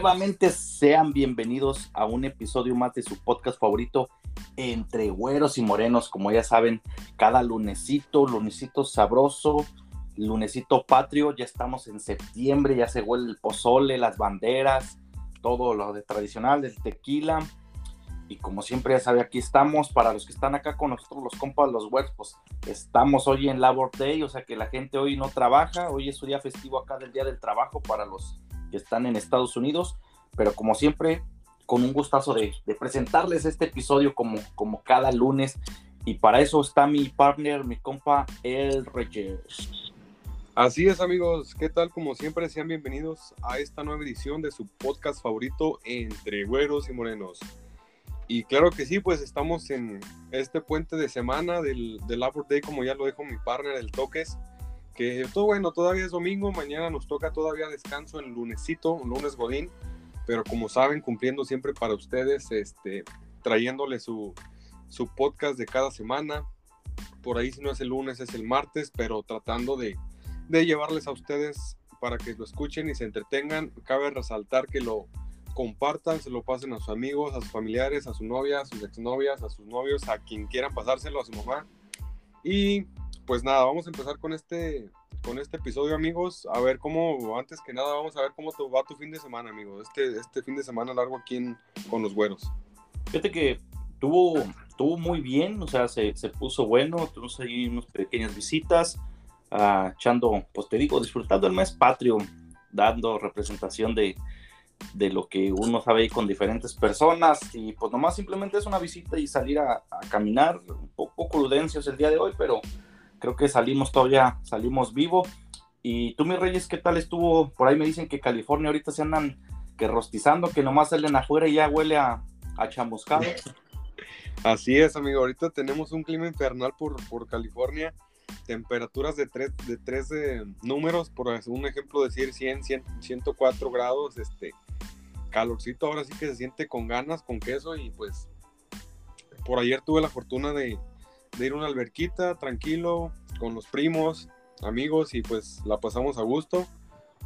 Nuevamente sean bienvenidos a un episodio más de su podcast favorito, Entre Güeros y Morenos. Como ya saben, cada lunesito, lunesito sabroso, lunesito patrio, ya estamos en septiembre, ya se huele el pozole, las banderas, todo lo de tradicional, del tequila. Y como siempre, ya sabe, aquí estamos. Para los que están acá con nosotros, los compas, los webs, pues estamos hoy en Labor Day, o sea que la gente hoy no trabaja. Hoy es su día festivo acá del Día del Trabajo para los que están en Estados Unidos. Pero como siempre, con un gustazo de, presentarles este episodio como, como cada lunes. Y para eso está mi partner, mi compa, El Reyes. Así es amigos, ¿qué tal? Como siempre, sean bienvenidos a esta nueva edición de su podcast favorito Entre Güeros y Morenos. Y claro que sí, pues estamos en este puente de semana del, del Labor Day, como ya lo dijo mi partner, el Toques, que todo bueno, todavía es domingo, mañana nos toca todavía descanso el lunesito, lunes godín, pero como saben, cumpliendo siempre para ustedes, este, trayéndole su, su podcast de cada semana, por ahí si no es el lunes es el martes, pero tratando de, de llevarles a ustedes para que lo escuchen y se entretengan. Cabe resaltar que lo, compartan, se lo pasen a sus amigos, a sus familiares, a su novia, a sus exnovias, a sus novios, a quien quieran pasárselo, a su mamá. Y pues nada, vamos a empezar con este, con este episodio, amigos. A ver cómo, antes que nada, vamos a ver cómo te va tu fin de semana, amigo. Este, este fin de semana largo aquí con los güeros. Fíjate que tuvo, tuvo muy bien, o sea, se, se puso bueno. Tuvimos ahí unas pequeñas visitas, uh, echando, pues te digo, disfrutando el mes patrio, dando representación de, de lo que uno sabe ahí con diferentes personas y pues nomás simplemente es una visita y salir a, caminar, un poco prudencios el día de hoy, pero creo que salimos todavía, salimos vivo. Y tú, mis reyes, ¿qué tal estuvo? Por ahí me dicen que California ahorita se andan que rostizando, que nomás salen afuera y ya huele a, a chamuscado. Así es, amigo, ahorita tenemos un clima infernal por, por California temperaturas de tres, de tres eh, números, por un ejemplo decir 100, 100, 104 grados, este, calorcito ahora sí que se siente con ganas, con queso y pues por ayer tuve la fortuna de, ir a una alberquita tranquilo con los primos, amigos y pues la pasamos a gusto.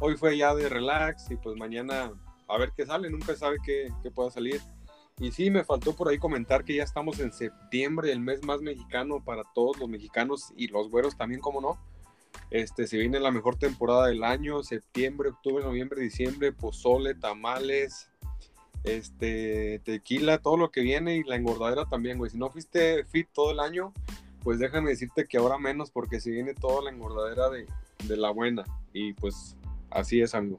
Hoy fue ya de relax y pues mañana a ver qué sale, nunca sabe qué, qué pueda salir. Y sí, me faltó por ahí comentar que ya estamos en septiembre, el mes más mexicano para todos los mexicanos y los güeros también, como no. Este, se viene la mejor temporada del año, septiembre, octubre, noviembre, diciembre, pozole, tamales, este, tequila, todo lo que viene y la engordadera también, güey. Si no fuiste fit todo el año, pues déjame decirte que ahora menos porque se viene toda la engordadera de, de la buena. Y pues así es, amigo.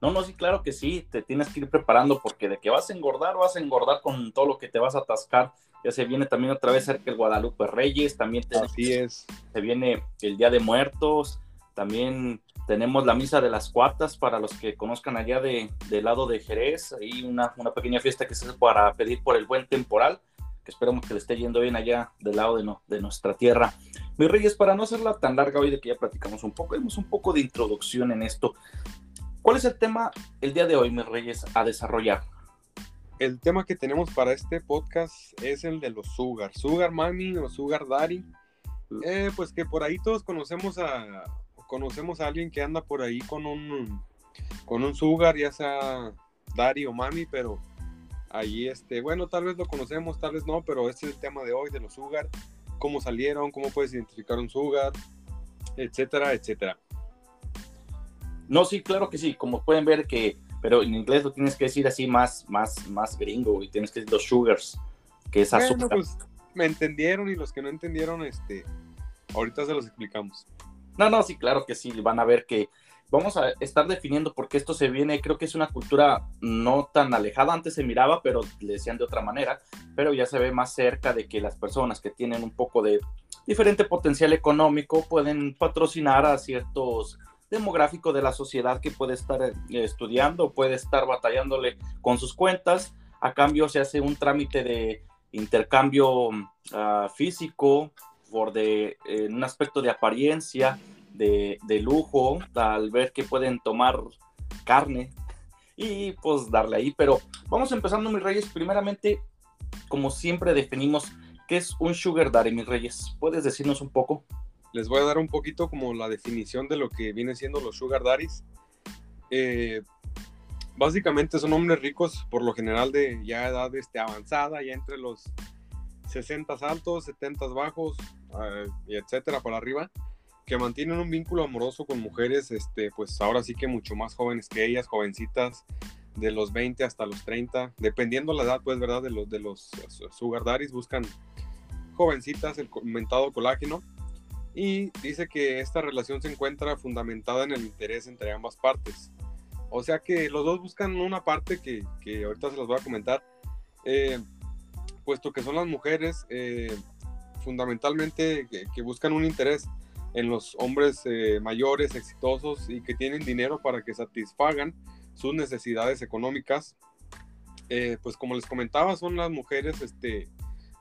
No, no, sí, claro que sí, te tienes que ir preparando porque de que vas a engordar, vas a engordar con todo lo que te vas a atascar. Ya se viene también otra vez cerca el Guadalupe Reyes, también Así es. se viene el Día de Muertos, también tenemos la Misa de las Cuartas para los que conozcan allá de, del lado de Jerez, ahí una, una pequeña fiesta que se hace para pedir por el buen temporal, que esperemos que le esté yendo bien allá del lado de, no, de nuestra tierra. Mis Reyes, para no hacerla tan larga hoy de que ya platicamos un poco, hemos un poco de introducción en esto. ¿Cuál es el tema el día de hoy, mis reyes, a desarrollar? El tema que tenemos para este podcast es el de los Sugar, Sugar Mami o Sugar Daddy. Eh, pues que por ahí todos conocemos a conocemos a alguien que anda por ahí con un con un Sugar, ya sea Daddy o Mami, pero ahí este, bueno, tal vez lo conocemos, tal vez no, pero este es el tema de hoy de los Sugar, cómo salieron, cómo puedes identificar un Sugar, etcétera, etcétera. No, sí, claro que sí, como pueden ver que, pero en inglés lo tienes que decir así más, más, más gringo y tienes que decir los sugars, que es azúcar. pues me entendieron y los que no entendieron, este, ahorita se los explicamos. No, no, sí, claro que sí, van a ver que vamos a estar definiendo porque esto se viene, creo que es una cultura no tan alejada, antes se miraba, pero le decían de otra manera, pero ya se ve más cerca de que las personas que tienen un poco de diferente potencial económico pueden patrocinar a ciertos demográfico de la sociedad que puede estar eh, estudiando, puede estar batallándole con sus cuentas. A cambio se hace un trámite de intercambio ah, físico por de, un aspecto de apariencia, de, de, lujo, al ver que pueden tomar carne y pues darle ahí. Pero vamos empezando, mis reyes. Primeramente, como siempre definimos, ¿qué es un sugar daddy, mis reyes? ¿Puedes decirnos un poco? Les voy a dar un poquito como la definición de lo que viene siendo los sugar daddies. Eh, básicamente son hombres ricos, por lo general de ya edad este, avanzada, ya entre los 60 altos, 70 bajos, eh, y etcétera, para arriba, que mantienen un vínculo amoroso con mujeres, este, pues ahora sí que mucho más jóvenes que ellas, jovencitas, de los 20 hasta los 30, dependiendo la edad, pues, ¿verdad? De los, de los sugar daddies, buscan jovencitas, el comentado colágeno, y dice que esta relación se encuentra fundamentada en el interés entre ambas partes. O sea que los dos buscan una parte que, que ahorita se las voy a comentar, eh, puesto que son las mujeres eh, fundamentalmente que, buscan un interés en los hombres eh, mayores, exitosos y que tienen dinero para que satisfagan sus necesidades económicas. pues como les comentaba, son las mujeres, este,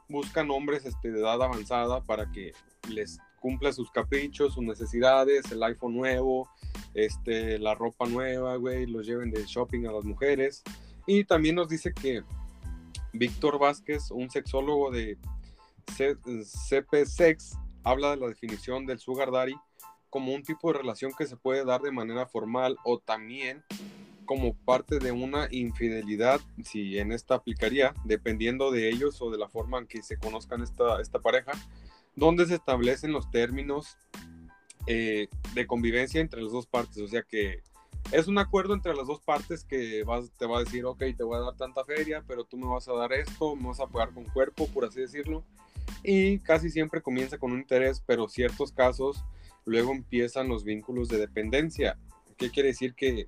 buscan hombres este, de edad avanzada para que les cumpla sus caprichos, sus necesidades, el iPhone nuevo, este, la ropa nueva, güey, los lleven de shopping a las mujeres. Y también nos dice que Víctor Vázquez, un sexólogo de CP Sex, habla de la definición del sugar daddy como un tipo de relación que se puede dar de manera formal o también como parte de una infidelidad, si en esta aplicaría, dependiendo de ellos o de la forma en que se conozcan esta, esta pareja, donde se establecen los términos eh, de convivencia entre las dos partes. O sea que es un acuerdo entre las dos partes que te va a decir, ok, te voy a dar tanta feria, pero tú me vas a dar esto, me vas a pagar con cuerpo, por así decirlo. Y casi siempre comienza con un interés, pero ciertos casos luego empiezan los vínculos de dependencia. ¿Qué quiere decir? Que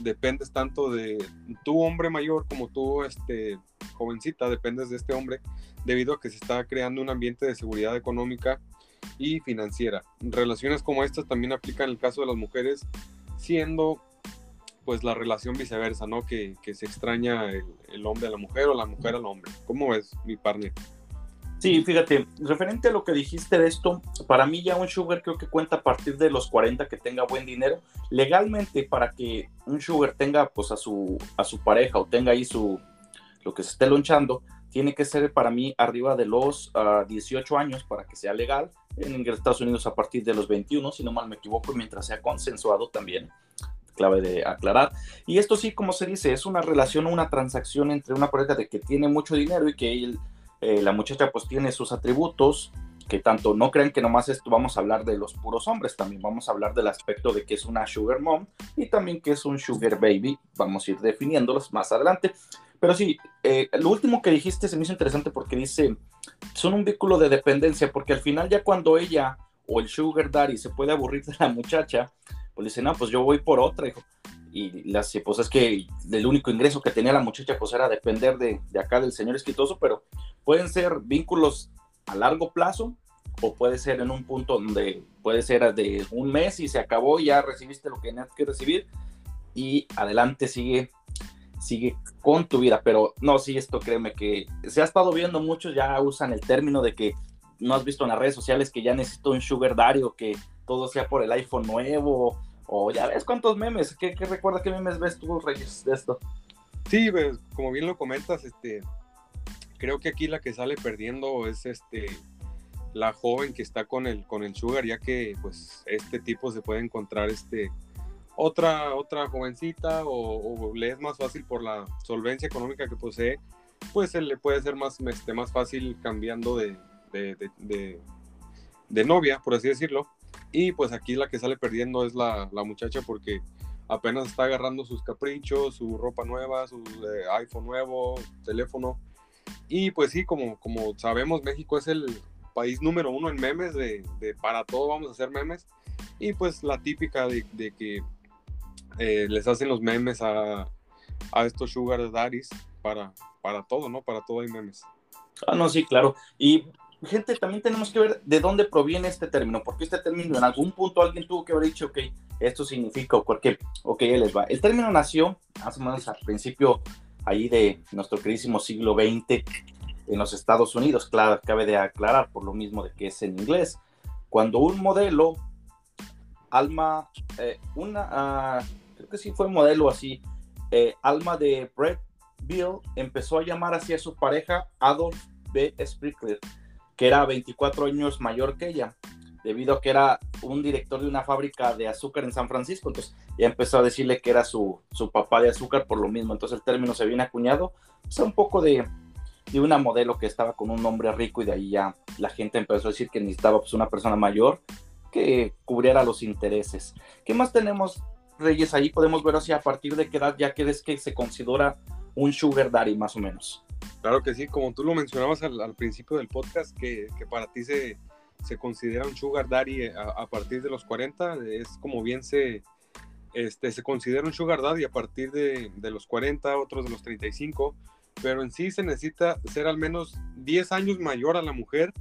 dependes tanto de tu hombre mayor como tú, este, jovencita, dependes de este hombre, debido a que se está creando un ambiente de seguridad económica y financiera. Relaciones como estas también aplican en el caso de las mujeres, siendo pues la relación viceversa, ¿no? Que, se extraña el, hombre a la mujer o la mujer al hombre. ¿Cómo es mi partner? Sí, fíjate, referente a lo que dijiste de esto, para mí ya un sugar creo que cuenta a partir de los 40 que tenga buen dinero. Legalmente, para que un sugar tenga pues a su, a su pareja o tenga ahí su, lo que se esté lonchando, tiene que ser para mí arriba de los 18 ah, años para que sea legal. En Estados Unidos a partir de los 21, si no mal me equivoco, mientras sea consensuado también clave de aclarar. Y esto sí, como se dice, es una relación, una transacción entre una pareja de que tiene mucho dinero y que él, eh, la muchacha pues tiene sus atributos, que tanto no crean que nomás esto vamos a hablar de los puros hombres, también vamos a hablar del aspecto de que es una sugar mom y también que es un sugar baby, vamos a ir definiéndolos más adelante. Pero sí, eh, lo último que dijiste se me hizo interesante porque dice, son un vínculo de dependencia, porque al final ya cuando ella o el sugar daddy se puede aburrir de la muchacha, pues dice, no, pues yo voy por otra, hijo y las es que el único ingreso que tenía la muchacha pues era depender de, de, acá del señor escritoso, pero pueden ser vínculos a largo plazo o puede ser en un punto donde puede ser de un mes y se acabó, ya recibiste lo que tenías que recibir y adelante sigue sigue con tu vida, pero no, sí, esto créeme que se ha estado viendo muchos ya usan el término de que no has visto en las redes sociales que ya necesito un sugar daddy o que todo sea por el iPhone nuevo o ya ves cuántos memes, ¿qué, qué recuerda qué memes ves tú, Reyes, de esto? Sí, pues, como bien lo comentas, este, creo que aquí la que sale perdiendo es este la joven que está con el con el sugar, ya que pues este tipo se puede encontrar este otra otra jovencita o, le es más fácil por la solvencia económica que posee, pues se le puede ser más este, más fácil cambiando de, de, de novia, por así decirlo y pues aquí la que sale perdiendo es la, la muchacha porque apenas está agarrando sus caprichos, su ropa nueva, su eh, iPhone nuevo, teléfono. Y pues sí, como, como sabemos, México es el país número uno en memes, de, de para todo vamos a hacer memes. Y pues la típica de, de que eh, les hacen los memes a, a estos sugar daddies para, para todo, ¿no? Para todo hay memes. Ah, no, sí, claro. Y gente, también tenemos que ver de dónde proviene este término, porque este término en algún punto alguien tuvo que haber dicho, ok, esto significa o cualquier, ok, él les va. El término nació más o menos al principio ahí de nuestro queridísimo siglo XX en los Estados Unidos, claro, cabe de aclarar por lo mismo de que es en inglés. Cuando un modelo, Alma, eh, una, ah, creo que sí fue modelo así, eh, Alma de Brett Bill empezó a llamar así a su pareja Adolf B. Sprinkler que era 24 años mayor que ella, debido a que era un director de una fábrica de azúcar en San Francisco, entonces ya empezó a decirle que era su, su papá de azúcar por lo mismo, entonces el término se viene acuñado, o sea, un poco de, de una modelo que estaba con un hombre rico y de ahí ya la gente empezó a decir que necesitaba pues, una persona mayor que cubriera los intereses. ¿Qué más tenemos, Reyes? Ahí podemos ver así a partir de qué edad ya crees que se considera un sugar daddy más o menos. Claro que sí, como tú lo mencionabas al, principio del podcast, que, para ti se, se, considera un sugar daddy a, partir de los 40, es como bien se, este, se considera un sugar daddy a partir de, de, los 40, otros de los 35, pero en sí se necesita ser al menos 10 años mayor a la mujer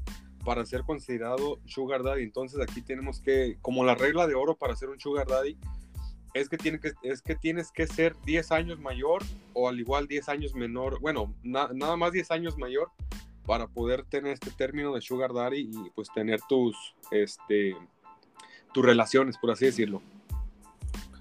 para ser considerado sugar daddy. Entonces aquí tenemos que, como la regla de oro para ser un sugar daddy, es que, tiene que, es que tienes que ser 10 años mayor o al igual 10 años menor, bueno, nada más 10 años mayor para poder tener este término de sugar daddy y pues tener tus, este, tus relaciones, por así decirlo.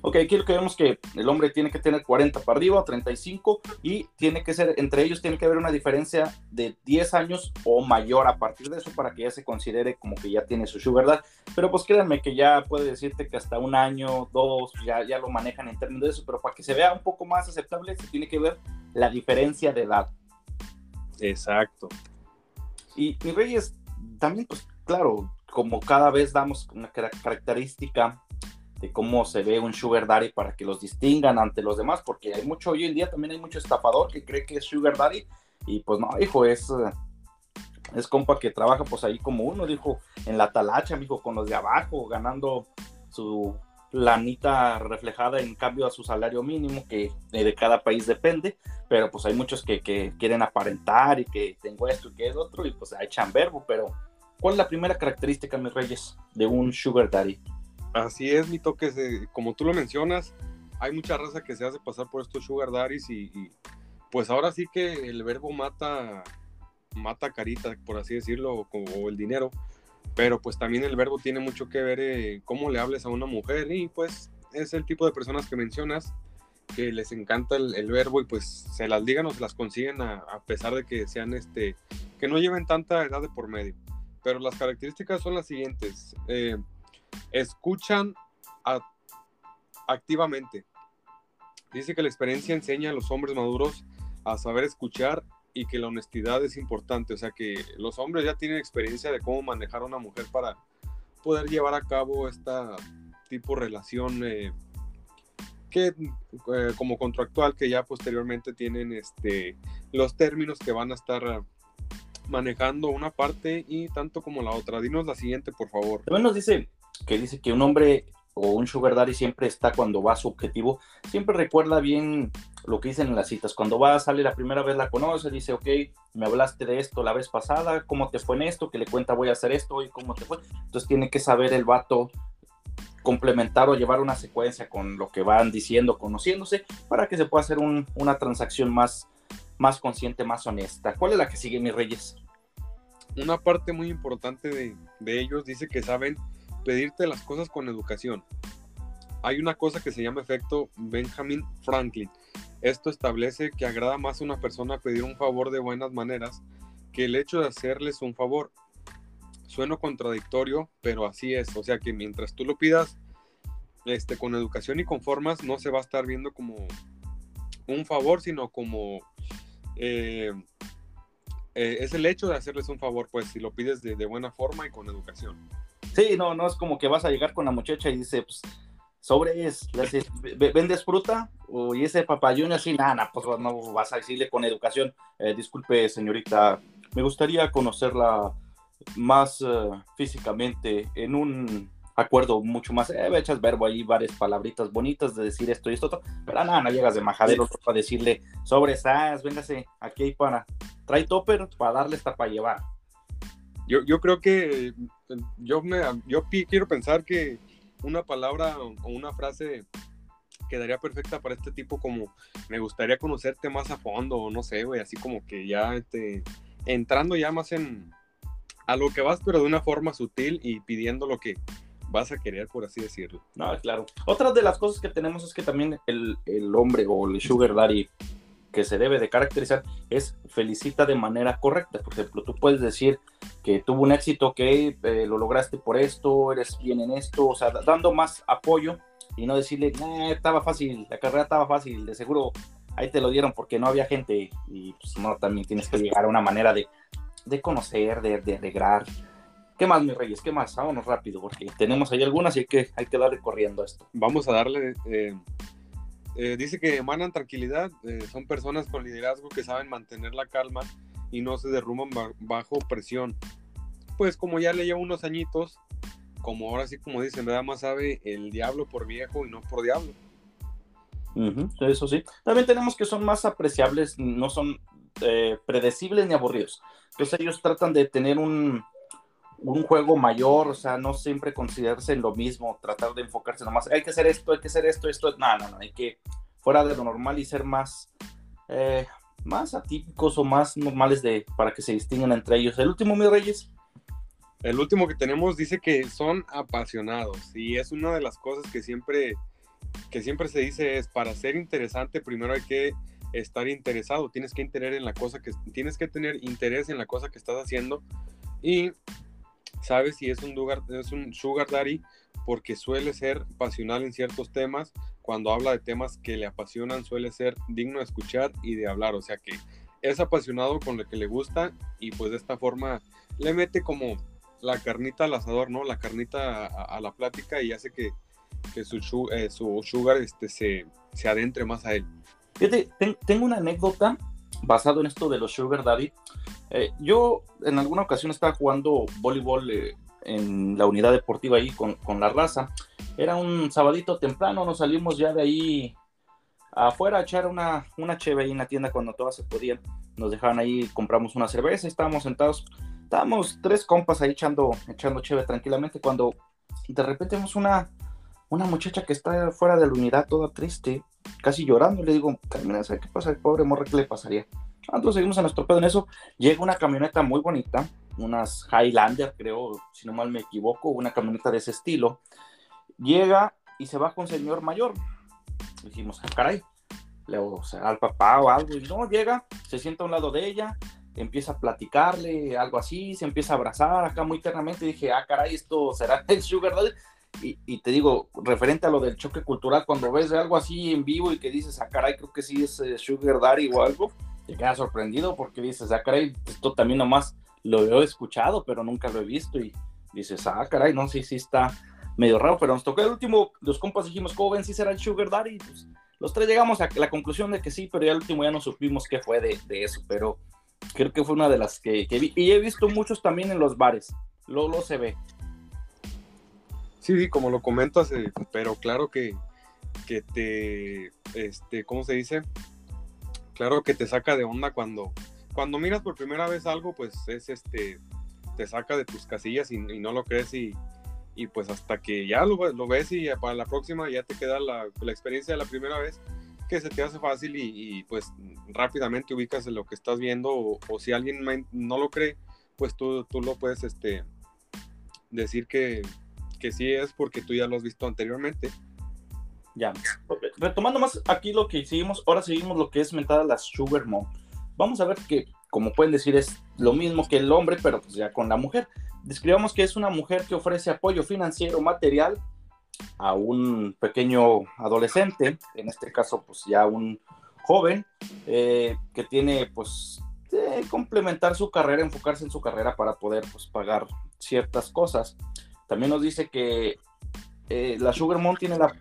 Ok, aquí lo que vemos que el hombre tiene que tener 40 para arriba, 35, y tiene que ser, entre ellos tiene que haber una diferencia de 10 años o mayor a partir de eso para que ya se considere como que ya tiene su sugar ¿verdad? Pero pues créanme que ya puede decirte que hasta un año, dos, ya, ya lo manejan en términos de eso, pero para que se vea un poco más aceptable se tiene que ver la diferencia de edad. Exacto. Y mi Reyes, también pues claro, como cada vez damos una característica de cómo se ve un sugar daddy para que los distingan ante los demás, porque hay mucho, hoy en día también hay mucho estafador que cree que es sugar daddy y pues no, hijo, es, eh, es compa que trabaja pues ahí como uno, dijo, en la talacha, dijo, con los de abajo, ganando su lanita reflejada en cambio a su salario mínimo, que de cada país depende, pero pues hay muchos que, que quieren aparentar y que tengo esto y que es otro, y pues echan verbo, pero ¿cuál es la primera característica, mis reyes, de un sugar daddy? Así es, mi toque, como tú lo mencionas, hay mucha raza que se hace pasar por estos sugar daddies y, pues ahora sí que el verbo mata, mata carita, por así decirlo, o, el dinero, pero pues también el verbo tiene mucho que ver eh, cómo le hables a una mujer y pues es el tipo de personas que mencionas que les encanta el, verbo y pues se las digan o se las consiguen a, pesar de que sean este, que no lleven tanta edad de por medio. Pero las características son las siguientes. Eh, escuchan activamente. Dice que la experiencia enseña a los hombres maduros a saber escuchar y que la honestidad es importante. O sea que los hombres ya tienen experiencia de cómo manejar a una mujer para poder llevar a cabo esta tipo de relación eh, que eh, como contractual que ya posteriormente tienen este los términos que van a estar manejando una parte y tanto como la otra. Dinos la siguiente, por favor. También nos dice que dice que un hombre o un sugar daddy siempre está cuando va a su objetivo, siempre recuerda bien lo que dicen en las citas. Cuando va, sale la primera vez, la conoce, dice, ok, me hablaste de esto la vez pasada, ¿cómo te fue en esto? Que le cuenta, voy a hacer esto y cómo te fue. Entonces tiene que saber el vato complementar o llevar una secuencia con lo que van diciendo, conociéndose, para que se pueda hacer una transacción más, más consciente, más honesta. ¿Cuál es la que sigue, mis reyes? Una parte muy importante de, de ellos dice que saben pedirte las cosas con educación. Hay una cosa que se llama efecto Benjamin Franklin. Esto establece que agrada más a una persona pedir un favor de buenas maneras que el hecho de hacerles un favor. Sueno contradictorio, pero así es. O sea que mientras tú lo pidas este, con educación y con formas, no se va a estar viendo como un favor, sino como eh, eh, es el hecho de hacerles un favor, pues si lo pides de buena forma y con educación. Sí, no, no es como que vas a llegar con la muchacha y dice, pues, sobre es, ¿vendes fruta? O, y ese papayón así, nada, pues no vas a decirle con educación, eh, disculpe señorita, me gustaría conocerla más eh, físicamente en un acuerdo mucho más, eh, echas verbo ahí, varias palabritas bonitas de decir esto y esto, pero nada, no llegas de majadero para decirle, sobre estás, véngase, aquí hay para, trae topper para darle esta para llevar. Yo, yo creo que yo, me, yo quiero pensar que una palabra o una frase quedaría perfecta para este tipo como me gustaría conocerte más a fondo o no sé, güey, así como que ya este, entrando ya más en a lo que vas, pero de una forma sutil y pidiendo lo que vas a querer, por así decirlo. No, claro. Otra de las cosas que tenemos es que también el, el hombre o el sugar daddy que se debe de caracterizar es felicita de manera correcta. Por ejemplo, tú puedes decir que tuvo un éxito, que eh, lo lograste por esto, eres bien en esto, o sea, dando más apoyo y no decirle, estaba fácil, la carrera estaba fácil, de seguro ahí te lo dieron porque no había gente y pues no, también tienes que llegar a una manera de, de conocer, de, de arreglar. ¿Qué más, mis reyes? ¿Qué más? Vámonos rápido porque tenemos ahí algunas y hay que, hay que darle corriendo a esto. Vamos a darle... Eh, eh, dice que emanan tranquilidad, eh, son personas con liderazgo que saben mantener la calma y no se derrumban bajo presión. Pues como ya le lleva unos añitos, como ahora sí como dicen, nada más sabe el diablo por viejo y no por diablo. eso sí. También tenemos que son más apreciables, no son eh, predecibles ni aburridos. Entonces ellos tratan de tener un, un juego mayor, o sea, no siempre considerarse en lo mismo, tratar de enfocarse nomás, hay que hacer esto, hay que hacer esto, esto, no, no, no, hay que fuera de lo normal y ser más, eh, más atípicos o más normales de, para que se distingan entre ellos. El último, mis reyes. El último que tenemos dice que son apasionados y es una de las cosas que siempre, que siempre se dice es para ser interesante primero hay que estar interesado, tienes que tener en la cosa que tienes que tener interés en la cosa que estás haciendo y sabes si es un sugar, es un sugar daddy porque suele ser pasional en ciertos temas. Cuando habla de temas que le apasionan, suele ser digno de escuchar y de hablar. O sea que es apasionado con lo que le gusta y pues de esta forma le mete como la carnita al asador, ¿no? La carnita a, la plática y hace que, que su, eh, su, sugar este, se, se adentre más a él. Tengo una anécdota basado en esto de los sugar daddy. Eh, yo en alguna ocasión estaba jugando voleibol eh, en la unidad deportiva ahí con, con, la raza. Era un sabadito temprano, nos salimos ya de ahí afuera a echar una, una cheve ahí en la tienda cuando todas se podían. Nos dejaban ahí, compramos una cerveza, estábamos sentados, estábamos tres compas ahí echando, echando cheve tranquilamente cuando de repente vemos una, una muchacha que está fuera de la unidad toda triste, casi llorando. Le digo, Carmen, ¿qué pasa? El pobre morra, ¿qué le pasaría? Nosotros seguimos a nuestro pedo en eso. Llega una camioneta muy bonita, unas Highlander, creo, si no mal me equivoco, una camioneta de ese estilo. Llega y se va con señor mayor. Dijimos, ah, caray, le, sea, al papá o algo. Y no, llega, se sienta a un lado de ella, empieza a platicarle, algo así, se empieza a abrazar acá muy ternamente. Dije, ah, caray, esto será el Sugar Daddy. Y, y, te digo, referente a lo del choque cultural, cuando ves algo así en vivo y que dices, ah, caray, creo que sí es eh, Sugar Daddy o algo, te quedas sorprendido porque dices, ah, caray, esto también nomás lo he escuchado, pero nunca lo he visto. Y dices, ah, caray, no, sí, sí está medio raro, pero nos tocó el último, los compas dijimos, ¿cómo ven si será el Sugar Daddy? Pues, los tres llegamos a la conclusión de que sí, pero ya el último ya no supimos qué fue de, eso, pero creo que fue una de las que, vi. Y he visto muchos también en los bares, lo se ve. Sí, sí, como lo comentas, eh, pero claro que, que te, este, ¿cómo se dice? Claro que te saca de onda cuando, cuando miras por primera vez algo, pues es este, te saca de tus casillas y, no lo crees y, y, pues hasta que ya lo, lo, ves y para la próxima ya te queda la, la, experiencia de la primera vez que se te hace fácil y, pues rápidamente ubicas en lo que estás viendo o, si alguien no lo cree, pues tú, tú lo puedes este, decir que, que sí es porque tú ya lo has visto anteriormente. Ya. Retomando más aquí lo que seguimos, ahora seguimos lo que es mentada la Sugar Mom. Vamos a ver que, como pueden decir, es lo mismo que el hombre, pero pues ya con la mujer. Describamos que es una mujer que ofrece apoyo financiero, material a un pequeño adolescente, en este caso pues ya un joven, eh, que tiene pues complementar su carrera, enfocarse en su carrera para poder pues pagar ciertas cosas. También nos dice que eh, la Sugar Mom tiene la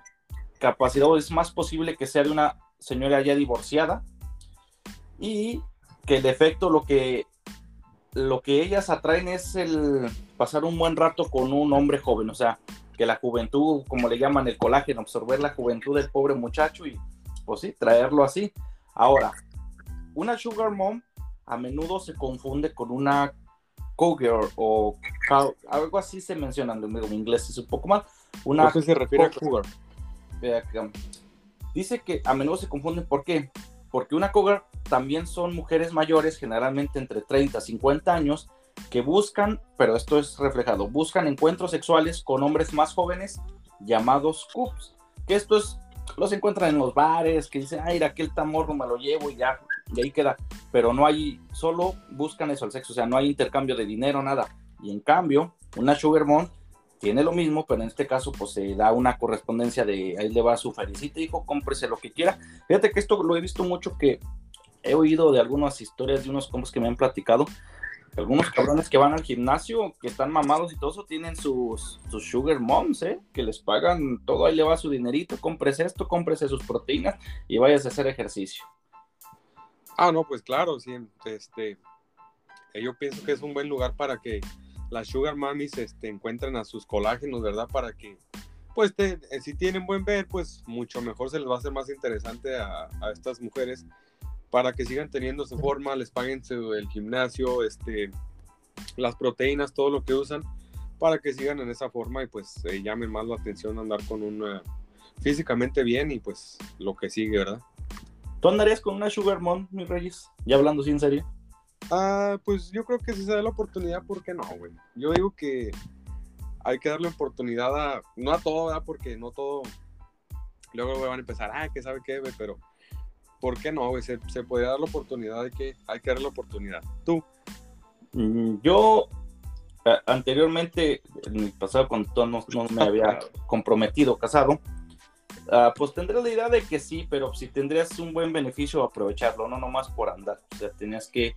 capacidad o es más posible que sea de una señora ya divorciada y que el efecto lo que lo que ellas atraen es el pasar un buen rato con un hombre joven, o sea, que la juventud, como le llaman el colágeno, absorber la juventud del pobre muchacho y pues sí, traerlo así. Ahora, una sugar mom a menudo se confunde con una cowgirl o algo así se menciona en inglés es un poco mal. Una se refiere a cougar? Dice que a menudo se confunden. ¿Por qué? Porque una cougar también son mujeres mayores, generalmente entre 30 y 50 años, que buscan, pero esto es reflejado, buscan encuentros sexuales con hombres más jóvenes llamados cubs. Que esto es, los encuentran en los bares, que dicen, ay, aquel tamorro me lo llevo y ya y ahí queda. Pero no hay, solo buscan eso, el sexo, o sea, no hay intercambio de dinero, nada. Y en cambio, una sugar mom tiene lo mismo, pero en este caso, pues se da una correspondencia de ahí le va su felicita, hijo, cómprese lo que quiera. Fíjate que esto lo he visto mucho que he oído de algunas historias de unos compos que me han platicado. Algunos cabrones que van al gimnasio, que están mamados y todo eso, tienen sus, sus sugar moms, ¿eh? Que les pagan todo, ahí le va su dinerito, cómprese esto, cómprese sus proteínas y vayas a hacer ejercicio. Ah, no, pues claro, sí, este, yo pienso que es un buen lugar para que las sugar mummies este, encuentren a sus colágenos, ¿verdad? Para que, pues, te, eh, si tienen buen ver, pues mucho mejor se les va a hacer más interesante a, a estas mujeres para que sigan teniendo su forma, les paguen su, el gimnasio, este, las proteínas, todo lo que usan, para que sigan en esa forma y pues eh, llamen más la atención andar con una físicamente bien y pues lo que sigue, ¿verdad? ¿Tú andarías con una Sugar Mom, mi Reyes? Ya hablando sin serio. Ah, pues yo creo que si se da la oportunidad, ¿por qué no, güey? Yo digo que hay que darle oportunidad a, no a todo, ¿verdad? Porque no todo, luego van a empezar, ah, que sabe qué, güey, pero ¿por qué no? Se, se puede dar la oportunidad, de que, hay que darle la oportunidad. ¿Tú? Mm, yo anteriormente, en mi pasado, cuando no, no me había comprometido, casado, uh, pues tendría la idea de que sí, pero si tendrías un buen beneficio, aprovecharlo, no nomás por andar. O sea, tenías que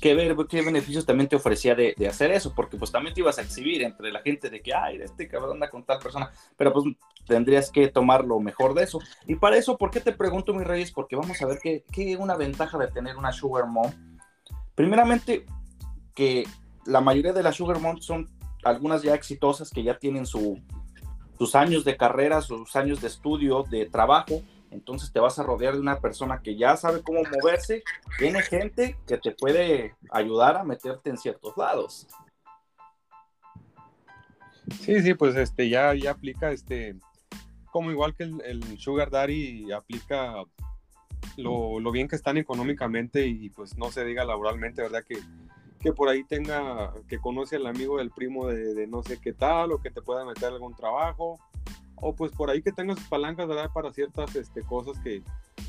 que ver qué beneficios también te ofrecía de, hacer eso, porque pues también te ibas a exhibir entre la gente de que, ay, este cabrón anda con tal persona, pero pues tendrías que tomar lo mejor de eso. Y para eso, ¿por qué te pregunto, mi reyes? Porque vamos a ver qué es una ventaja de tener una Sugar Mom. Primeramente, que la mayoría de las Sugar Mom son algunas ya exitosas que ya tienen su, sus años de carrera, sus años de estudio, de trabajo, entonces te vas a rodear de una persona que ya sabe cómo moverse, tiene gente que te puede ayudar a meterte en ciertos lados. Sí, sí, pues este ya, ya aplica este, como igual que el, Sugar Daddy aplica lo, lo, bien que están económicamente y pues no se diga laboralmente, ¿verdad? Que, que por ahí tenga, que conoce al amigo del primo de, de no sé qué tal o que te pueda meter algún trabajo o pues por ahí que tengas palancas ¿verdad? para ciertas este, cosas que,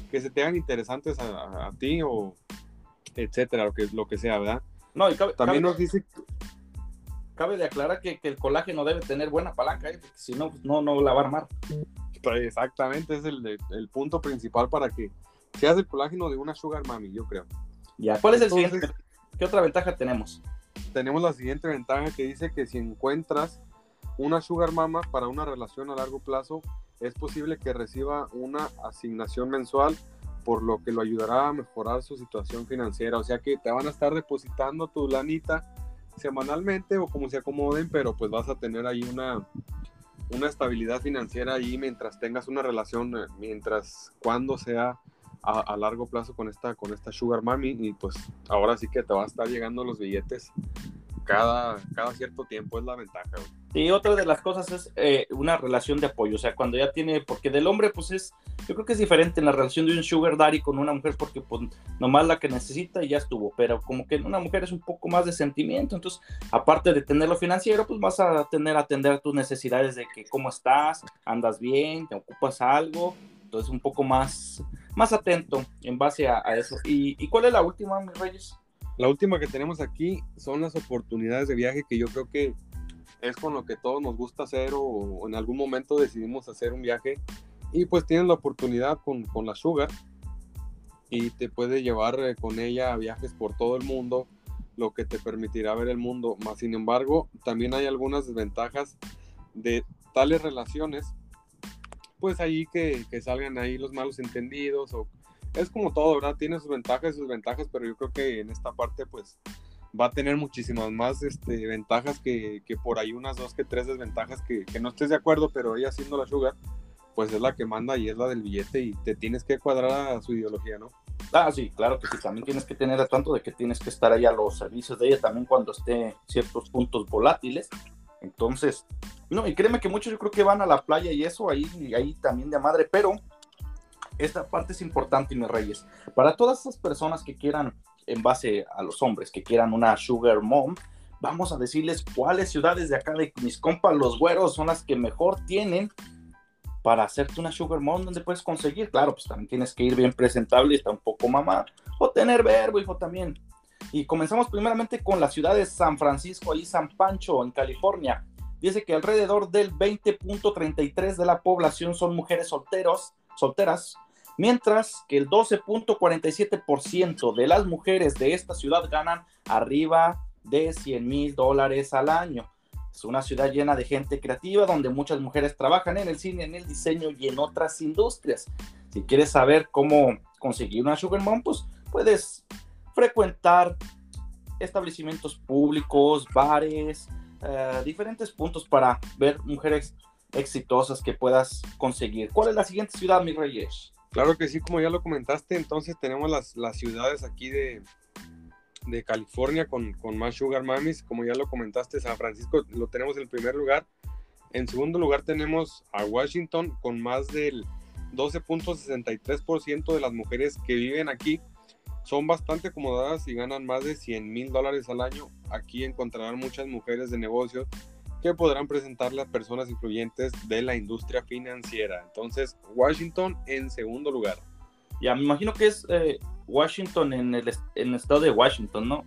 que se te hagan interesantes a, a, ti o etcétera, lo que, lo que sea, ¿verdad? No, y cabe, también nos dice... Cabe de aclarar que, que, el colágeno debe tener buena palanca, ¿eh? porque si no, no, no la va a armar. Pues, exactamente, es el, el, punto principal para que seas el colágeno de una sugar mami, yo creo. Ya, ¿cuál es el siguiente? ¿Qué otra ventaja tenemos? Tenemos la siguiente ventaja que dice que si encuentras una sugar mama para una relación a largo plazo es posible que reciba una asignación mensual por lo que lo ayudará a mejorar su situación financiera. O sea que te van a estar depositando tu lanita semanalmente o como se acomoden, pero pues vas a tener ahí una, una estabilidad financiera ahí mientras tengas una relación, eh, mientras cuando sea a, largo plazo con esta, con esta Sugar Mami y pues ahora sí que te va a estar llegando los billetes cada, cada cierto tiempo, es la ventaja. Y otra de las cosas es eh, una relación de apoyo, o sea, cuando ya tiene, porque del hombre pues es, yo creo que es diferente en la relación de un sugar daddy con una mujer porque pues nomás la que necesita y ya estuvo, pero como que en una mujer es un poco más de sentimiento, entonces aparte de tener lo financiero, pues vas a tener atender tus necesidades de que cómo estás, andas bien, te ocupas algo, entonces un poco más, más atento en base a, a eso. ¿Y, ¿Y cuál es la última, mis reyes? La última que tenemos aquí son las oportunidades de viaje que yo creo que es con lo que todos nos gusta hacer o, en algún momento decidimos hacer un viaje y pues tienes la oportunidad con, con la Sugar y te puede llevar eh, con ella a viajes por todo el mundo, lo que te permitirá ver el mundo. Más sin embargo, también hay algunas desventajas de tales relaciones, pues ahí que, que salgan ahí los malos entendidos o es como todo, ¿verdad? Tiene sus ventajas y sus ventajas, pero yo creo que en esta parte pues va a tener muchísimas más este, ventajas que, que, por ahí unas dos que tres desventajas que, que, no estés de acuerdo, pero ella siendo la sugar, pues es la que manda y es la del billete y te tienes que cuadrar a su ideología, ¿no? Ah, sí, claro que sí, también tienes que tener a tanto de que tienes que estar ahí a los servicios de ella también cuando esté ciertos puntos volátiles. Entonces, no, y créeme que muchos yo creo que van a la playa y eso ahí, ahí también de madre, pero esta parte es importante, mis reyes. Para todas esas personas que quieran, en base a los hombres, que quieran una sugar mom, vamos a decirles cuáles ciudades de acá de mis compas, los güeros, son las que mejor tienen para hacerte una sugar mom donde puedes conseguir. Claro, pues también tienes que ir bien presentable y está un poco mamá. O tener verbo, hijo, también. Y comenzamos primeramente con la ciudad de San Francisco, ahí San Pancho, en California. Dice que alrededor del 20.33 de la población son mujeres solteros, solteras, mientras que el 12.47% de las mujeres de esta ciudad ganan arriba de 100 mil dólares al año. Es una ciudad llena de gente creativa donde muchas mujeres trabajan en el cine, en el diseño y en otras industrias. Si quieres saber cómo conseguir una Sugar Mom, pues puedes frecuentar establecimientos públicos, bares, eh, diferentes puntos para ver mujeres exitosas que puedas conseguir. ¿Cuál es la siguiente ciudad, mi reyes? Claro que sí, como ya lo comentaste, entonces tenemos las, las ciudades aquí de, de California con, con, más Sugar Mamis. Como ya lo comentaste, San Francisco lo tenemos en primer lugar. En segundo lugar tenemos a Washington con más del 12.63% de las mujeres que viven aquí. Son bastante acomodadas y ganan más de 100 mil dólares al año. Aquí encontrarán muchas mujeres de negocios que podrán presentarle a personas influyentes de la industria financiera. Entonces, Washington en segundo lugar. Ya, me imagino que es eh, Washington en el, en el, estado de Washington, ¿no?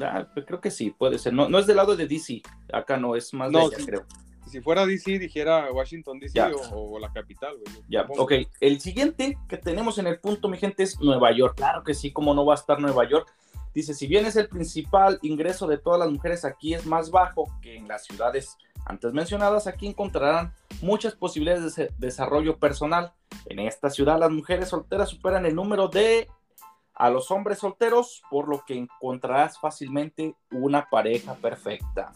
Ah, pues creo que sí, puede ser. No, no es del lado de DC, acá no, es más no, de allá, creo. Si fuera DC, dijera Washington DC o, o, la capital, güey. Ya, ok. El siguiente que tenemos en el punto, mi gente, es Nueva York. Claro que sí, como no va a estar Nueva York. Dice, si bien es el principal ingreso de todas las mujeres, aquí es más bajo que en las ciudades antes mencionadas, aquí encontrarán muchas posibilidades de desarrollo personal. En esta ciudad las mujeres solteras superan el número de a los hombres solteros, por lo que encontrarás fácilmente una pareja perfecta.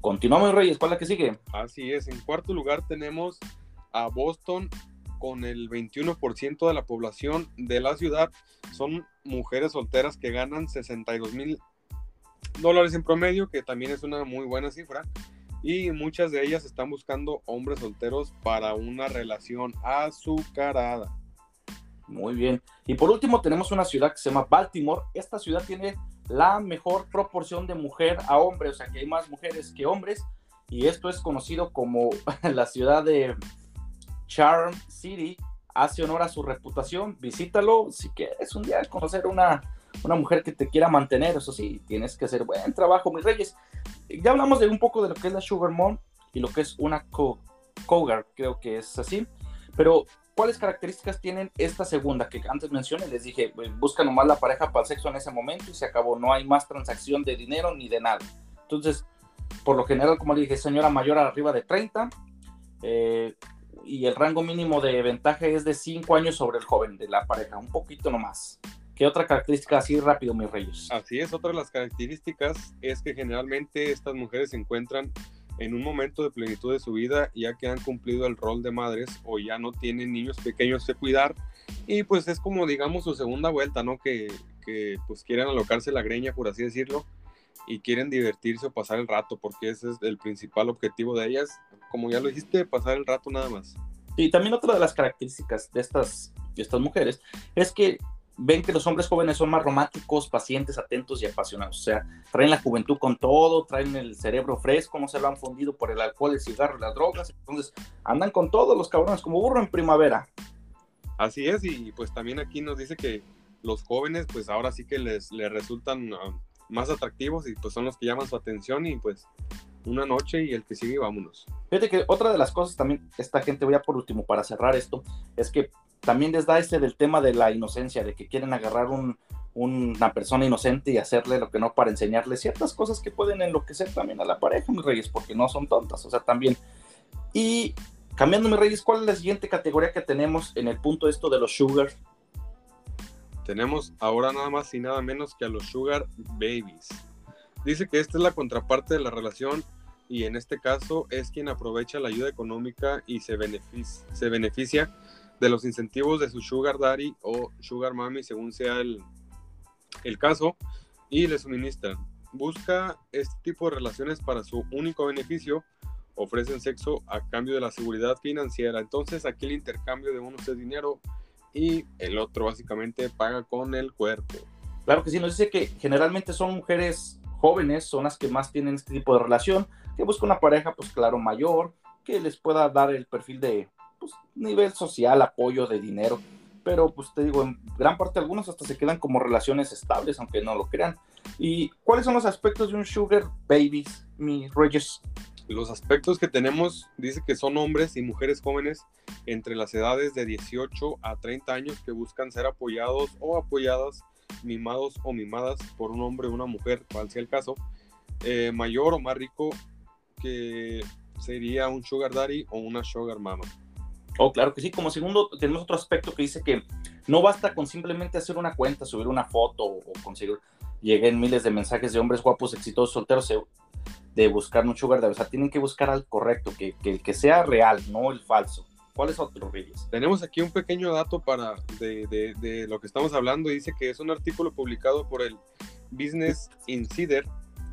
Continuamos, Reyes, ¿cuál es la que sigue? Así es, en cuarto lugar tenemos a Boston con el 21% de la población de la ciudad. Son mujeres solteras que ganan 62 mil dólares en promedio, que también es una muy buena cifra. Y muchas de ellas están buscando hombres solteros para una relación azucarada. Muy bien. Y por último tenemos una ciudad que se llama Baltimore. Esta ciudad tiene la mejor proporción de mujer a hombre, o sea que hay más mujeres que hombres. Y esto es conocido como la ciudad de Charm City. Hace honor a su reputación. Visítalo si quieres un día conocer una, una mujer que te quiera mantener. Eso sí, tienes que hacer buen trabajo, mis reyes. Ya hablamos de un poco de lo que es la Sugar Mom y lo que es una Cougar, creo que es así. Pero ¿Cuáles características tienen esta segunda que antes mencioné? Les dije, pues, busca nomás la pareja para el sexo en ese momento y se acabó. No hay más transacción de dinero ni de nada. Entonces, por lo general, como le dije, señora mayor arriba de 30 eh, y el rango mínimo de ventaja es de 5 años sobre el joven de la pareja, un poquito nomás. ¿Qué otra característica así rápido, mis reyes? Así es, otra de las características es que generalmente estas mujeres se encuentran en un momento de plenitud de su vida, ya que han cumplido el rol de madres o ya no tienen niños pequeños que cuidar. Y pues es como, digamos, su segunda vuelta, ¿no? Que, que pues quieren alocarse la greña, por así decirlo, y quieren divertirse o pasar el rato, porque ese es el principal objetivo de ellas. Como ya lo dijiste, pasar el rato nada más. Y también otra de las características de estas, de estas mujeres es que ven que los hombres jóvenes son más románticos, pacientes, atentos y apasionados. O sea, traen la juventud con todo, traen el cerebro fresco, no se lo han fundido por el alcohol, el cigarro las drogas. Entonces, andan con todos los cabrones, como burro en primavera. Así es, y pues también aquí nos dice que los jóvenes, pues ahora sí que les, les resultan uh, más atractivos y pues son los que llaman su atención y pues una noche y el que sigue, vámonos. Fíjate que otra de las cosas también, esta gente, voy a por último para cerrar esto, es que también les da ese del tema de la inocencia, de que quieren agarrar un, una persona inocente y hacerle lo que no para enseñarle ciertas cosas que pueden enloquecer también a la pareja, mis reyes, porque no son tontas, o sea, también. Y cambiando, mis reyes, ¿cuál es la siguiente categoría que tenemos en el punto esto de los sugar? Tenemos ahora nada más y nada menos que a los sugar babies. Dice que esta es la contraparte de la relación y en este caso es quien aprovecha la ayuda económica y se beneficia, de los incentivos de su sugar daddy o sugar mommy según sea el, caso y le suministran. Busca este tipo de relaciones para su único beneficio, ofrecen sexo a cambio de la seguridad financiera. Entonces aquí el intercambio de uno es dinero y el otro básicamente paga con el cuerpo. Claro que sí, nos dice que generalmente son mujeres jóvenes son las que más tienen este tipo de relación, que busca una pareja, pues claro, mayor, que les pueda dar el perfil de, pues, nivel social, apoyo de dinero. Pero, pues te digo, en gran parte algunos hasta se quedan como relaciones estables, aunque no lo crean. ¿Y cuáles son los aspectos de un sugar baby, mi Reyes? Los aspectos que tenemos dice que son hombres y mujeres jóvenes entre las edades de 18 a 30 años que buscan ser apoyados o apoyadas, mimados o mimadas por un hombre o una mujer, cual sea el caso, eh, mayor o más rico que sería un sugar daddy o una sugar mama. Oh, claro que sí. Como segundo, tenemos otro aspecto que dice que no basta con simplemente hacer una cuenta, subir una foto o conseguir. Lleguen miles de mensajes de hombres guapos, exitosos, solteros, de buscar un sugar daddy. O sea, tienen que buscar al correcto, que, que, que sea real, no el falso. ¿Cuál es otro, Reyes? Tenemos aquí un pequeño dato para de, de, de, lo que estamos hablando. Dice que es un artículo publicado por el Business Insider.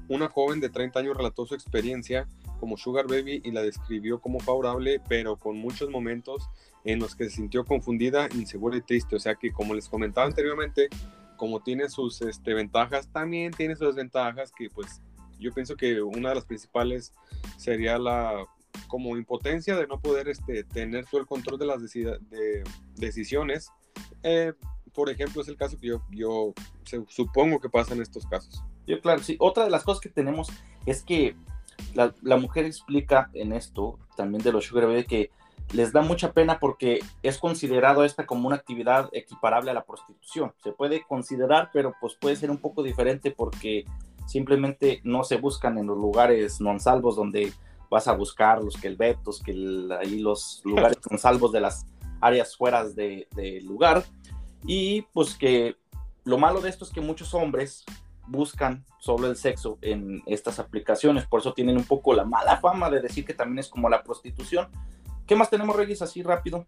Una joven de 30 años relató su experiencia como Sugar Baby y la describió como favorable, pero con muchos momentos en los que se sintió confundida, insegura y triste. O sea que, como les comentaba anteriormente, como tiene sus este, ventajas, también tiene sus desventajas que pues yo pienso que una de las principales sería la como impotencia de no poder este, tener todo el control de las de decisiones. Eh, por ejemplo, es el caso que yo, yo supongo que pasa en estos casos. Yo, claro, sí. Otra de las cosas que tenemos es que la, la mujer explica en esto, también de los sugar baby, que les da mucha pena porque es considerado esta como una actividad equiparable a la prostitución. Se puede considerar, pero pues puede ser un poco diferente porque simplemente no se buscan en los lugares non salvos donde vas a buscar los que el Betos, que el, ahí los lugares con salvos de las áreas fuera del de lugar. Y pues que lo malo de esto es que muchos hombres buscan solo el sexo en estas aplicaciones, por eso tienen un poco la mala fama de decir que también es como la prostitución. ¿Qué más tenemos, Reyes, así rápido?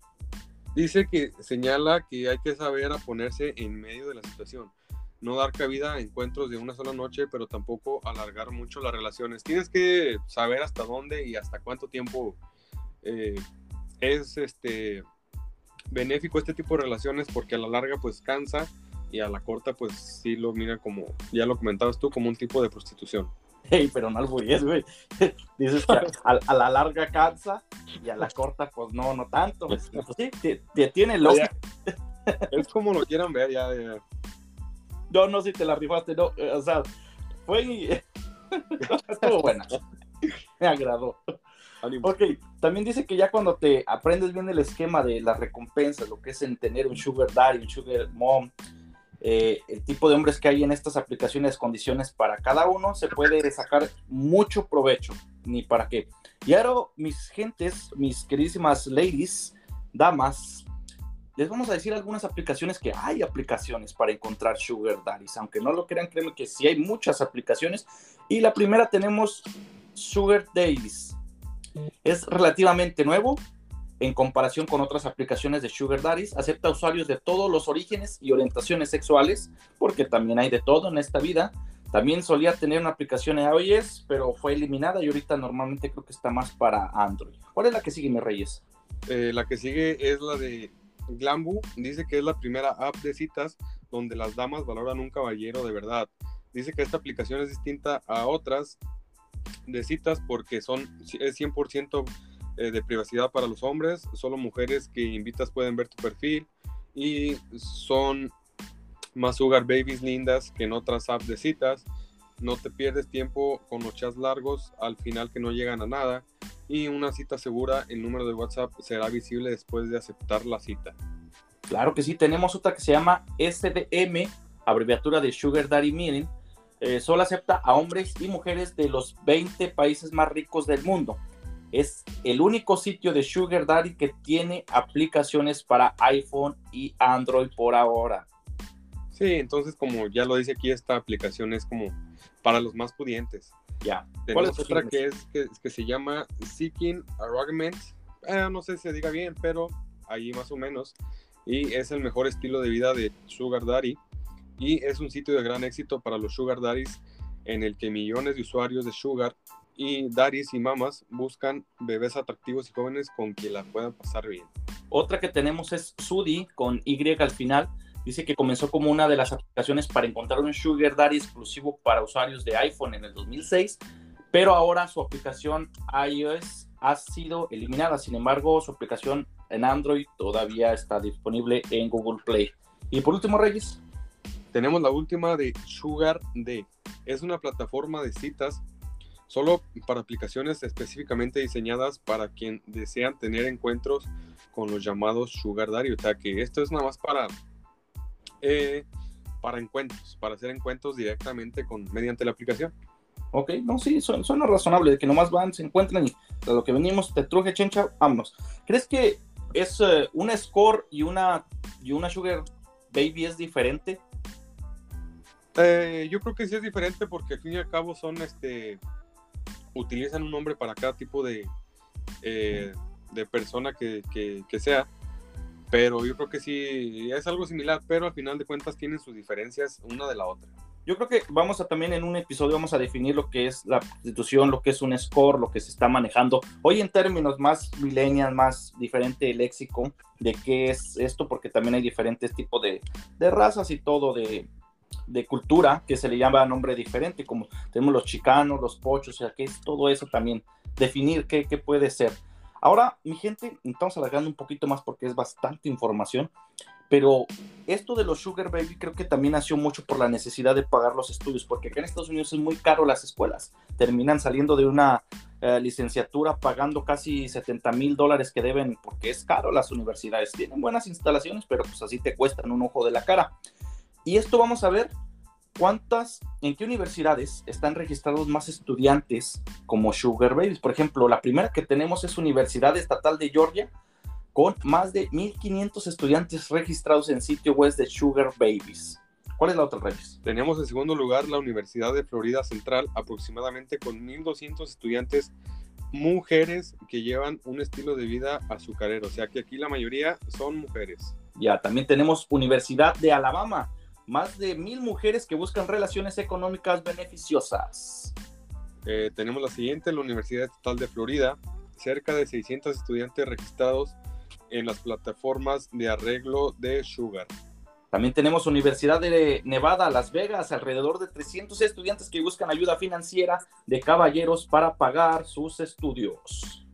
Dice que señala que hay que saber a ponerse en medio de la situación no dar cabida a encuentros de una sola noche, pero tampoco alargar mucho las relaciones. Tienes que saber hasta dónde y hasta cuánto tiempo eh, es este benéfico este tipo de relaciones, porque a la larga pues cansa y a la corta pues sí lo mira como, ya lo comentabas tú, como un tipo de prostitución. Hey, pero no alburíes, güey. Dices que a, la larga cansa y a la corta pues no, no tanto. Pues sí, te, tiene lógica. Es como lo quieran ver, ya, ya no, no, si te la rifaste, no, eh, o sea, fue, estuvo buena, me agradó. Ok, también dice que ya cuando te aprendes bien el esquema de las recompensas, lo que es en tener un sugar daddy, un sugar mom, eh, el tipo de hombres que hay en estas aplicaciones, condiciones para cada uno, se puede sacar mucho provecho, ni para qué. Y ahora, mis gentes, mis queridísimas ladies, damas, les vamos a decir algunas aplicaciones que hay aplicaciones para encontrar sugar daddies. Aunque no lo crean, créanme que sí hay muchas aplicaciones. Y la primera tenemos Sugar Daddies. Es relativamente nuevo en comparación con otras aplicaciones de Sugar Daddies. Acepta usuarios de todos los orígenes y orientaciones sexuales, porque también hay de todo en esta vida. También solía tener una aplicación en iOS, pero fue eliminada y ahorita normalmente creo que está más para Android. ¿Cuál es la que sigue, mi Reyes? Eh, la que sigue es la de Glambu dice que es la primera app de citas donde las damas valoran un caballero de verdad. Dice que esta aplicación es distinta a otras de citas porque son, es 100% eh, de privacidad para los hombres, solo mujeres que invitas pueden ver tu perfil y son más sugar babies lindas que en otras apps de citas. No te pierdes tiempo con los largos al final que no llegan a nada y una cita segura, el número de WhatsApp será visible después de aceptar la cita. Claro que sí, tenemos otra que se llama SDM, abreviatura de Sugar Daddy Meeting. Eh, solo acepta a hombres y mujeres de los 20 países más ricos del mundo. Es el único sitio de Sugar Daddy que tiene aplicaciones para iPhone y Android por ahora. Sí, entonces como ya lo dice aquí, esta aplicación es como para los más pudientes. Ya. Tenemos otra que es que, se llama Seeking Arrangement. Eh, no sé si se diga bien, pero ahí más o menos. Y es el mejor estilo de vida de Sugar Daddy. Y es un sitio de gran éxito para los Sugar Daddies en el que millones de usuarios de Sugar y Daddies y mamas buscan bebés atractivos y jóvenes con quien la puedan pasar bien. Otra que tenemos es Sudi con Y al final Dice que comenzó como una de las aplicaciones para encontrar un Sugar Daddy exclusivo para usuarios de iPhone en el 2006, pero ahora su aplicación iOS ha sido eliminada. Sin embargo, su aplicación en Android todavía está disponible en Google Play. Y por último, Reyes. Tenemos la última de Sugar D. Es una plataforma de citas solo para aplicaciones específicamente diseñadas para quien desean tener encuentros con los llamados Sugar Daddy. O sea que esto es nada más para, eh, para encuentros, para hacer encuentros directamente con, mediante la aplicación. Ok, no, sí, suena, razonable, de que nomás van, se encuentran y de lo que venimos, te truje, chencha, vámonos. ¿Crees que es uh, una score y una, y una sugar baby es diferente? Eh, yo creo que sí es diferente porque al fin y al cabo son, este, utilizan un nombre para cada tipo de, eh, de persona que, que, que sea pero yo creo que sí es algo similar, pero al final de cuentas tienen sus diferencias una de la otra. Yo creo que vamos a también en un episodio vamos a definir lo que es la prostitución, lo que es un score, lo que se está manejando hoy en términos más millennial, más diferente léxico de qué es esto, porque también hay diferentes tipos de, de razas y todo de, de, cultura que se le llama nombre diferente, como tenemos los chicanos, los pochos, o sea, que es todo eso también, definir qué, qué puede ser. Ahora, mi gente, estamos alargando un poquito más porque es bastante información. Pero esto de los Sugar Baby creo que también nació mucho por la necesidad de pagar los estudios, porque acá en Estados Unidos es muy caro las escuelas. Terminan saliendo de una eh, licenciatura pagando casi 70 mil dólares que deben, porque es caro las universidades. Tienen buenas instalaciones, pero pues así te cuestan un ojo de la cara. Y esto vamos a ver cuántas, en qué universidades están registrados más estudiantes como Sugar Babies. Por ejemplo, la primera que tenemos es Universidad Estatal de Georgia, con más de 1.500 estudiantes registrados en sitio web de Sugar Babies. ¿Cuál es la otra, Reyes? Tenemos en segundo lugar la Universidad de Florida Central, aproximadamente con 1.200 estudiantes mujeres que llevan un estilo de vida azucarero. O sea que aquí la mayoría son mujeres. Ya, también tenemos Universidad de Alabama, más de mil mujeres que buscan relaciones económicas beneficiosas. Eh, tenemos la siguiente, la Universidad Estatal de Florida, cerca de 600 estudiantes registrados en las plataformas de arreglo de Sugar. También tenemos Universidad de Nevada, Las Vegas, alrededor de 300 estudiantes que buscan ayuda financiera de caballeros para pagar sus estudios.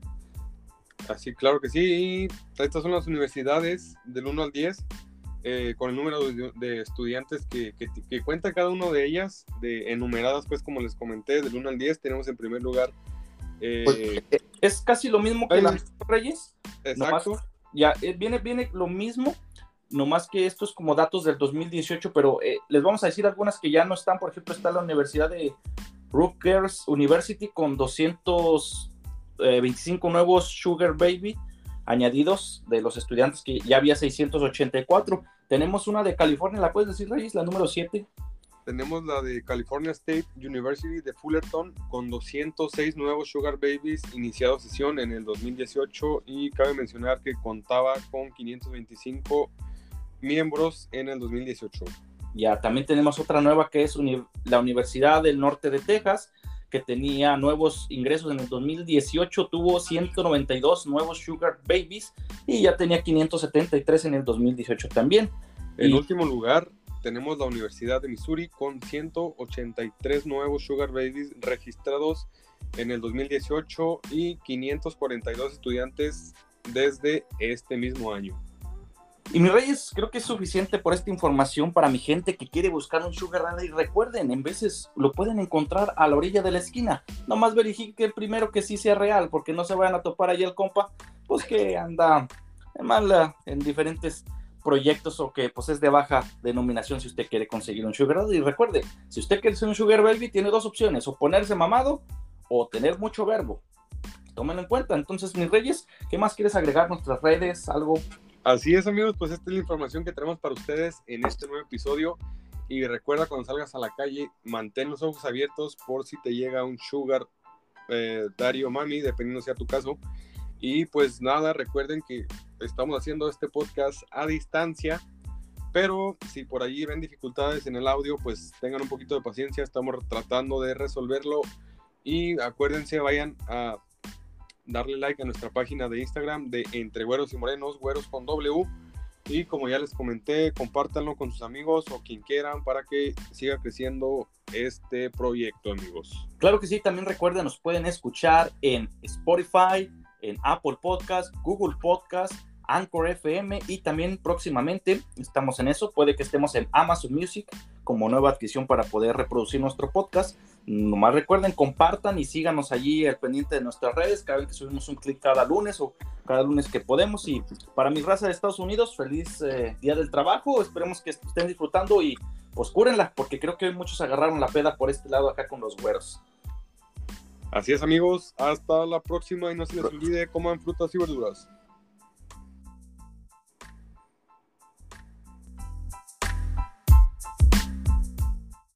Así, claro que sí. Estas son las universidades del 1 al 10, eh, con el número de, estudiantes que, que, cuenta cada una de ellas, de enumeradas, pues como les comenté, del 1 al 10 tenemos en primer lugar... Eh, pues, eh, es casi lo mismo que las Reyes. Exacto ya eh, viene, viene lo mismo, nomás que esto es como datos del 2018, pero eh, les vamos a decir algunas que ya no están. Por ejemplo, está la Universidad de Rutgers University con 225 eh, nuevos Sugar Baby añadidos de los estudiantes que ya había 684. Tenemos una de California, ¿la puedes decir, Reyes? La número 7 tenemos la de California State University de Fullerton con 206 nuevos Sugar Babies iniciado sesión en el 2018 y cabe mencionar que contaba con 525 miembros en el 2018. Ya, también tenemos otra nueva que es la Universidad del Norte de Texas, que tenía nuevos ingresos en el 2018, tuvo 192 nuevos Sugar Babies y ya tenía 573 en el 2018 también. En último lugar, tenemos la Universidad de Missouri con 183 nuevos Sugar Babies registrados en el 2018 y 542 estudiantes desde este mismo año. Y mis reyes, creo que es suficiente por esta información para mi gente que quiere buscar un Sugar Daddy. Recuerden, en veces lo pueden encontrar a la orilla de la esquina. Nomás verifique primero que sí sea real, porque no se vayan a topar ahí el compa, pues que anda mal en diferentes proyectos o que pues es de baja denominación si usted quiere conseguir un sugar daddy. Y recuerde, si usted quiere ser un sugar baby, tiene dos opciones, o ponerse mamado o tener mucho verbo. Tómenlo en cuenta. Entonces, mis reyes, ¿qué más quieres agregar? Nuestras redes, algo. Así es, amigos, pues esta es la información que tenemos para ustedes en este nuevo episodio. Y recuerda cuando salgas a la calle, mantén los ojos abiertos por si te llega un sugar eh, Dario Mami, dependiendo sea tu caso. Y pues nada, recuerden que estamos haciendo este podcast a distancia, pero si por allí ven dificultades en el audio, pues tengan un poquito de paciencia, estamos tratando de resolverlo y acuérdense, vayan a darle like a nuestra página de Instagram de Entre Güeros y Morenos, Güeros con W. Y como ya les comenté, compártanlo con sus amigos o quien quieran para que siga creciendo este proyecto, amigos. Claro que sí, también recuerden, nos pueden escuchar en Spotify, en Apple Podcast, Google Podcast, Anchor FM y también próximamente estamos en eso. Puede que estemos en Amazon Music como nueva adquisición para poder reproducir nuestro podcast. Nomás recuerden, compartan y síganos allí al pendiente de nuestras redes cada vez que subimos un clic cada lunes o cada lunes que podemos. Y para mi raza de Estados Unidos, feliz eh, día del trabajo. Esperemos que estén disfrutando y pues cúrenla, porque creo que muchos agarraron la peda por este lado acá con los güeros. Así es amigos, hasta la próxima y no se les olvide, coman frutas y verduras.